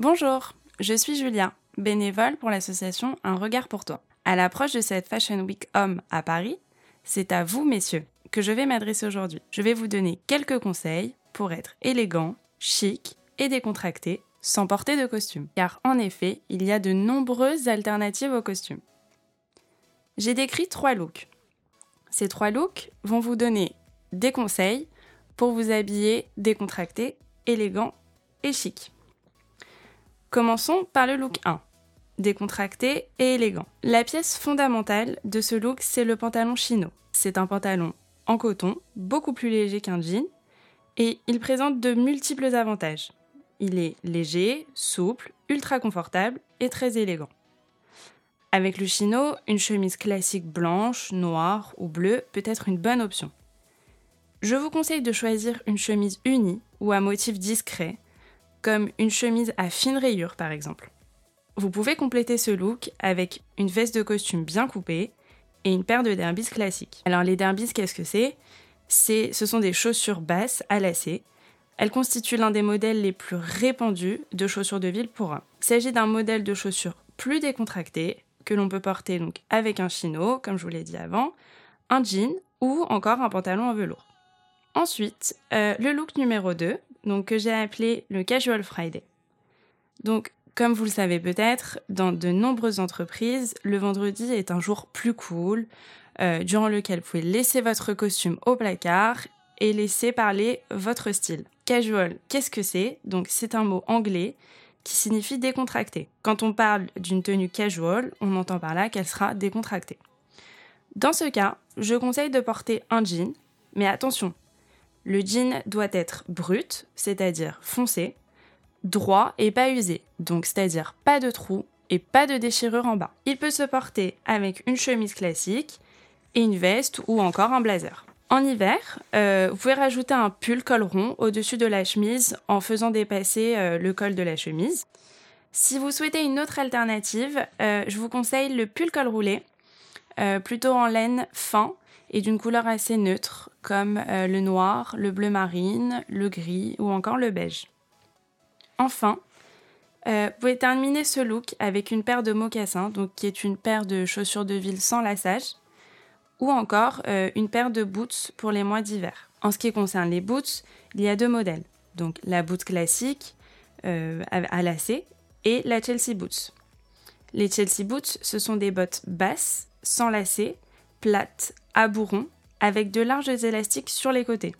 Bonjour, je suis Julia, bénévole pour l'association Un regard pour toi. À l'approche de cette Fashion Week Homme à Paris, c'est à vous, messieurs, que je vais m'adresser aujourd'hui. Je vais vous donner quelques conseils pour être élégant, chic et décontracté sans porter de costume. Car en effet, il y a de nombreuses alternatives aux costumes. J'ai décrit trois looks. Ces trois looks vont vous donner des conseils pour vous habiller décontracté, élégant et chic. Commençons par le look 1, décontracté et élégant. La pièce fondamentale de ce look, c'est le pantalon chino. C'est un pantalon en coton, beaucoup plus léger qu'un jean, et il présente de multiples avantages. Il est léger, souple, ultra confortable et très élégant. Avec le chino, une chemise classique blanche, noire ou bleue peut être une bonne option. Je vous conseille de choisir une chemise unie ou à motif discret, comme une chemise à fine rayure par exemple. Vous pouvez compléter ce look avec une veste de costume bien coupée et une paire de derbys classiques. Alors les derbys, qu'est-ce que c'est? Ce sont des chaussures basses à lacets. Elles constituent l'un des modèles les plus répandus de chaussures de ville pour hommes. Il s'agit d'un modèle de chaussures plus décontracté que l'on peut porter donc avec un chino, comme je vous l'ai dit avant, un jean ou encore un pantalon en velours. Ensuite, euh, le look numéro 2, donc que j'ai appelé le Casual Friday. Donc, comme vous le savez peut-être, dans de nombreuses entreprises, le vendredi est un jour plus cool, euh, durant lequel vous pouvez laisser votre costume au placard et laisser parler votre style. Casual, qu'est-ce que c'est? Donc, c'est un mot anglais qui signifie décontracté. Quand on parle d'une tenue casual, on entend par là qu'elle sera décontractée. Dans ce cas, je conseille de porter un jean, mais attention, le jean doit être brut, c'est-à-dire foncé, droit et pas usé, donc c'est-à-dire pas de trous et pas de déchirure en bas. Il peut se porter avec une chemise classique et une veste ou encore un blazer. En hiver, euh, vous pouvez rajouter un pull col rond au-dessus de la chemise en faisant dépasser euh, le col de la chemise. Si vous souhaitez une autre alternative, euh, je vous conseille le pull col roulé, plutôt en laine fin et d'une couleur assez neutre, comme euh, le noir, le bleu marine, le gris ou encore le beige. Enfin, euh, vous pouvez terminer ce look avec une paire de mocassins, donc qui est une paire de chaussures de ville sans lassage, ou encore euh, une paire de boots pour les mois d'hiver. En ce qui concerne les boots, il y a deux modèles, donc la boot classique à lacets et la Chelsea Boots. Les Chelsea Boots, ce sont des bottes basses, sans lacets, plates bourron avec de larges élastiques sur les côtés.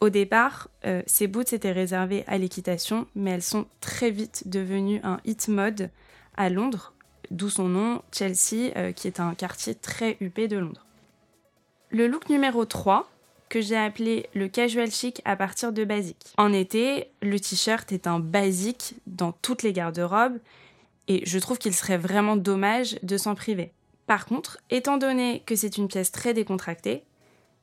au départ, euh, ces boots étaient réservées à l'équitation, mais elles sont très vite devenues un hit mode à Londres, d'où son nom Chelsea, euh, qui est un quartier très huppé de Londres. Le look numéro 3, que j'ai appelé le casual chic à partir de basique. En été, le t-shirt est un basique dans toutes les garde-robes et je trouve qu'il serait vraiment dommage de s'en priver. Par contre, étant donné que c'est une pièce très décontractée,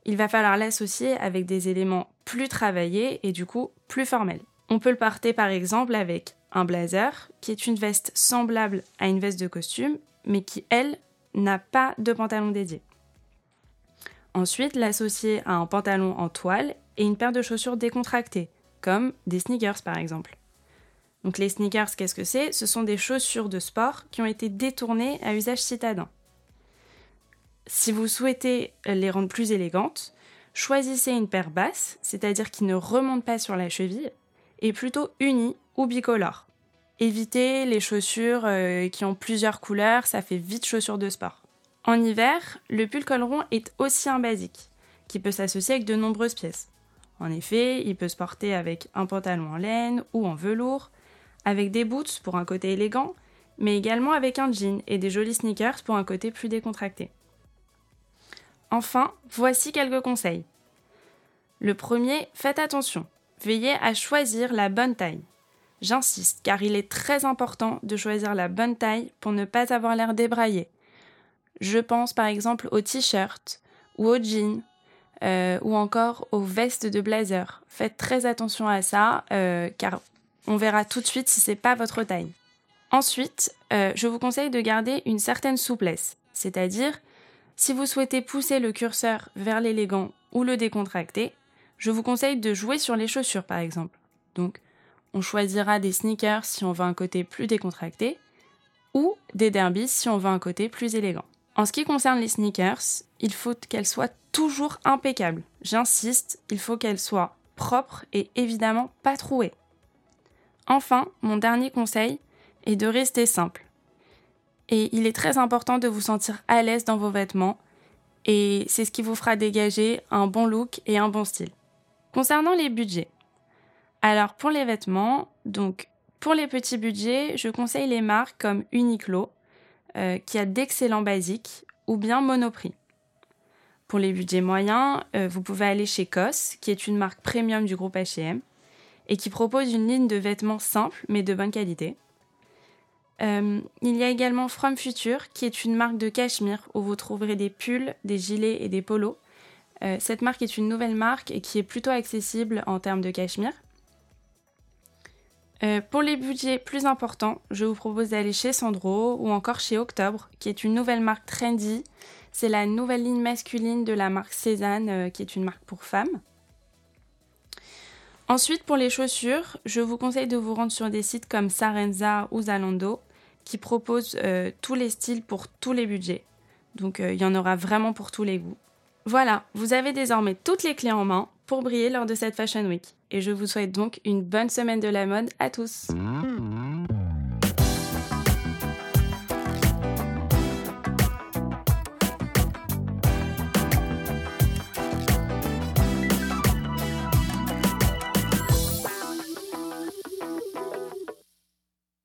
il va falloir l'associer avec des éléments plus travaillés et du coup plus formels. On peut le porter par exemple avec un blazer, qui est une veste semblable à une veste de costume, mais qui, elle, n'a pas de pantalon dédié. Ensuite, l'associer à un pantalon en toile et une paire de chaussures décontractées, comme des sneakers par exemple. Donc les sneakers, qu'est-ce que c'est? Ce sont des chaussures de sport qui ont été détournées à usage citadin. Si vous souhaitez les rendre plus élégantes, choisissez une paire basse, c'est-à-dire qui ne remonte pas sur la cheville, et plutôt unie ou bicolore. Évitez les chaussures euh, qui ont plusieurs couleurs, ça fait vite chaussures de sport. En hiver, le pull col rond est aussi un basique, qui peut s'associer avec de nombreuses pièces. En effet, il peut se porter avec un pantalon en laine ou en velours, avec des boots pour un côté élégant, mais également avec un jean et des jolis sneakers pour un côté plus décontracté. Enfin, voici quelques conseils. Le premier, faites attention. Veillez à choisir la bonne taille. J'insiste, car il est très important de choisir la bonne taille pour ne pas avoir l'air débraillé. Je pense par exemple aux t-shirts ou aux jeans euh, ou encore aux vestes de blazer. Faites très attention à ça, euh, car on verra tout de suite si c'est pas votre taille. Ensuite, euh, je vous conseille de garder une certaine souplesse, c'est-à-dire si vous souhaitez pousser le curseur vers l'élégant ou le décontracté, je vous conseille de jouer sur les chaussures par exemple. Donc, on choisira des sneakers si on veut un côté plus décontracté ou des derbies si on veut un côté plus élégant. En ce qui concerne les sneakers, il faut qu'elles soient toujours impeccables. J'insiste, il faut qu'elles soient propres et évidemment pas trouées. Enfin, mon dernier conseil est de rester simple. Et il est très important de vous sentir à l'aise dans vos vêtements et c'est ce qui vous fera dégager un bon look et un bon style. Concernant les budgets. Alors pour les vêtements, donc pour les petits budgets, je conseille les marques comme Uniqlo, euh, qui a d'excellents basiques, ou bien Monoprix. Pour les budgets moyens, euh, vous pouvez aller chez COS, qui est une marque premium du groupe H&M, et qui propose une ligne de vêtements simples mais de bonne qualité. Euh, il y a également From Future, qui est une marque de cachemire où vous trouverez des pulls, des gilets et des polos. Euh, cette marque est une nouvelle marque et qui est plutôt accessible en termes de cachemire. Euh, pour les budgets plus importants, je vous propose d'aller chez Sandro ou encore chez Octobre, qui est une nouvelle marque trendy. C'est la nouvelle ligne masculine de la marque Cézanne, qui est une marque pour femmes. Ensuite, pour les chaussures, je vous conseille de vous rendre sur des sites comme Sarenza ou Zalando qui proposent euh, tous les styles pour tous les budgets. Donc euh, il y en aura vraiment pour tous les goûts. Voilà, vous avez désormais toutes les clés en main pour briller lors de cette Fashion Week. Et je vous souhaite donc une bonne semaine de la mode à tous.